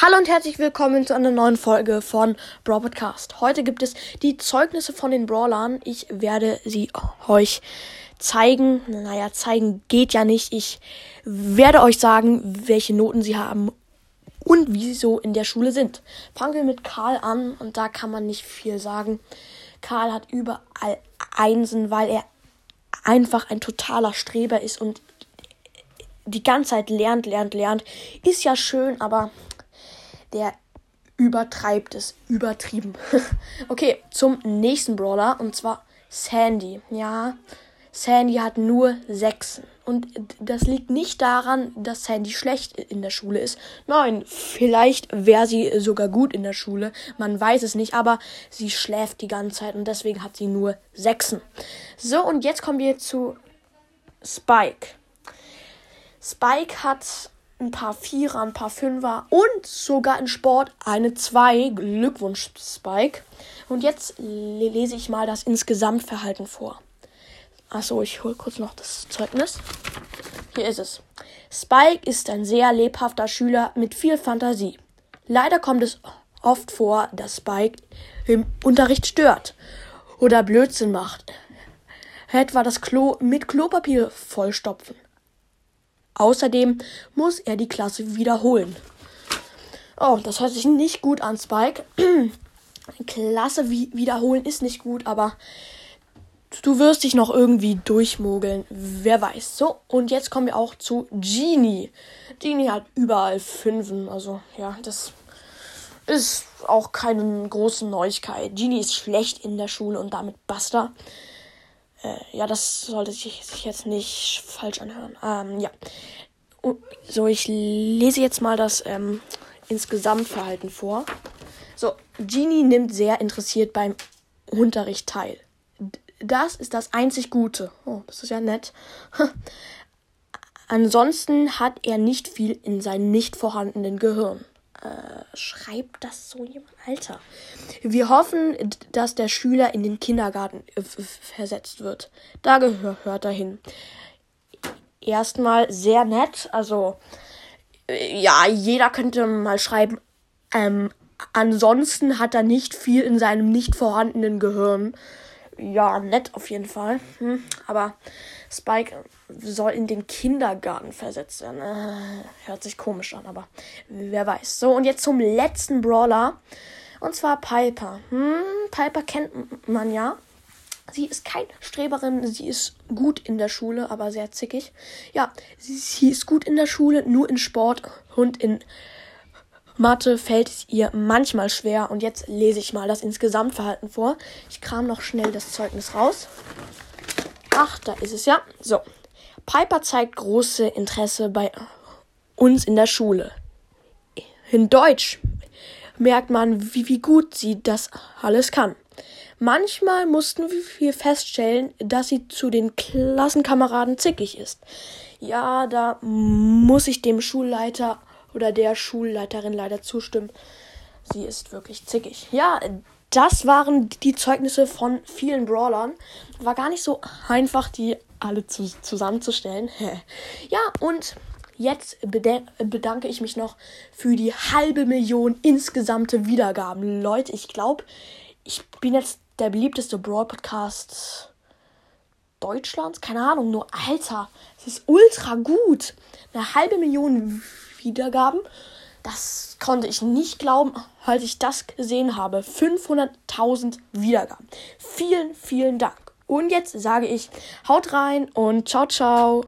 Hallo und herzlich willkommen zu einer neuen Folge von Brawl Podcast. Heute gibt es die Zeugnisse von den Brawlern. Ich werde sie euch zeigen. Naja, zeigen geht ja nicht. Ich werde euch sagen, welche Noten sie haben und wie sie so in der Schule sind. Fangen wir mit Karl an und da kann man nicht viel sagen. Karl hat überall Einsen, weil er einfach ein totaler Streber ist und die ganze Zeit lernt, lernt, lernt. Ist ja schön, aber der übertreibt es. Übertrieben. okay, zum nächsten Brawler und zwar Sandy. Ja, Sandy hat nur Sechsen. Und das liegt nicht daran, dass Sandy schlecht in der Schule ist. Nein, vielleicht wäre sie sogar gut in der Schule. Man weiß es nicht, aber sie schläft die ganze Zeit und deswegen hat sie nur Sechsen. So, und jetzt kommen wir zu Spike. Spike hat ein paar Vierer, ein paar Fünfer und sogar in Sport eine Zwei. Glückwunsch, Spike. Und jetzt lese ich mal das Insgesamtverhalten vor. Achso, ich hole kurz noch das Zeugnis. Hier ist es. Spike ist ein sehr lebhafter Schüler mit viel Fantasie. Leider kommt es oft vor, dass Spike im Unterricht stört oder Blödsinn macht. Etwa das Klo mit Klopapier vollstopfen. Außerdem muss er die Klasse wiederholen. Oh, das hört sich nicht gut an, Spike. Klasse wie wiederholen ist nicht gut, aber du wirst dich noch irgendwie durchmogeln. Wer weiß. So, und jetzt kommen wir auch zu Genie. Genie hat überall Fünfen. Also, ja, das ist auch keine große Neuigkeit. Genie ist schlecht in der Schule und damit basta. Äh, ja, das sollte sich, sich jetzt nicht falsch anhören. Ähm, ja. So, ich lese jetzt mal das ähm, Insgesamtverhalten vor. So, Genie nimmt sehr interessiert beim Unterricht teil. Das ist das einzig Gute. Oh, das ist ja nett. Ansonsten hat er nicht viel in seinem nicht vorhandenen Gehirn. Schreibt das so jemand? Alter. Wir hoffen, dass der Schüler in den Kindergarten äh, versetzt wird. Da gehört er hin. Erstmal sehr nett. Also, äh, ja, jeder könnte mal schreiben. Ähm, ansonsten hat er nicht viel in seinem nicht vorhandenen Gehirn ja, nett auf jeden Fall. Hm, aber Spike soll in den Kindergarten versetzt werden. Äh, hört sich komisch an, aber wer weiß. So, und jetzt zum letzten Brawler. Und zwar Piper. Hm, Piper kennt man ja. Sie ist keine Streberin, sie ist gut in der Schule, aber sehr zickig. Ja, sie, sie ist gut in der Schule, nur in Sport und in Mathe fällt es ihr manchmal schwer und jetzt lese ich mal das Insgesamtverhalten vor. Ich kram noch schnell das Zeugnis raus. Ach, da ist es ja. So. Piper zeigt große Interesse bei uns in der Schule. In Deutsch merkt man, wie, wie gut sie das alles kann. Manchmal mussten wir feststellen, dass sie zu den Klassenkameraden zickig ist. Ja, da muss ich dem Schulleiter oder der Schulleiterin leider zustimmen. Sie ist wirklich zickig. Ja, das waren die Zeugnisse von vielen Brawlern. War gar nicht so einfach, die alle zu, zusammenzustellen. ja, und jetzt bedanke ich mich noch für die halbe Million insgesamte Wiedergaben. Leute, ich glaube, ich bin jetzt der beliebteste Brawl-Podcast Deutschlands. Keine Ahnung, nur Alter, es ist ultra gut. Eine halbe Million Wiedergaben. Das konnte ich nicht glauben, als ich das gesehen habe. 500.000 Wiedergaben. Vielen, vielen Dank. Und jetzt sage ich, haut rein und ciao, ciao.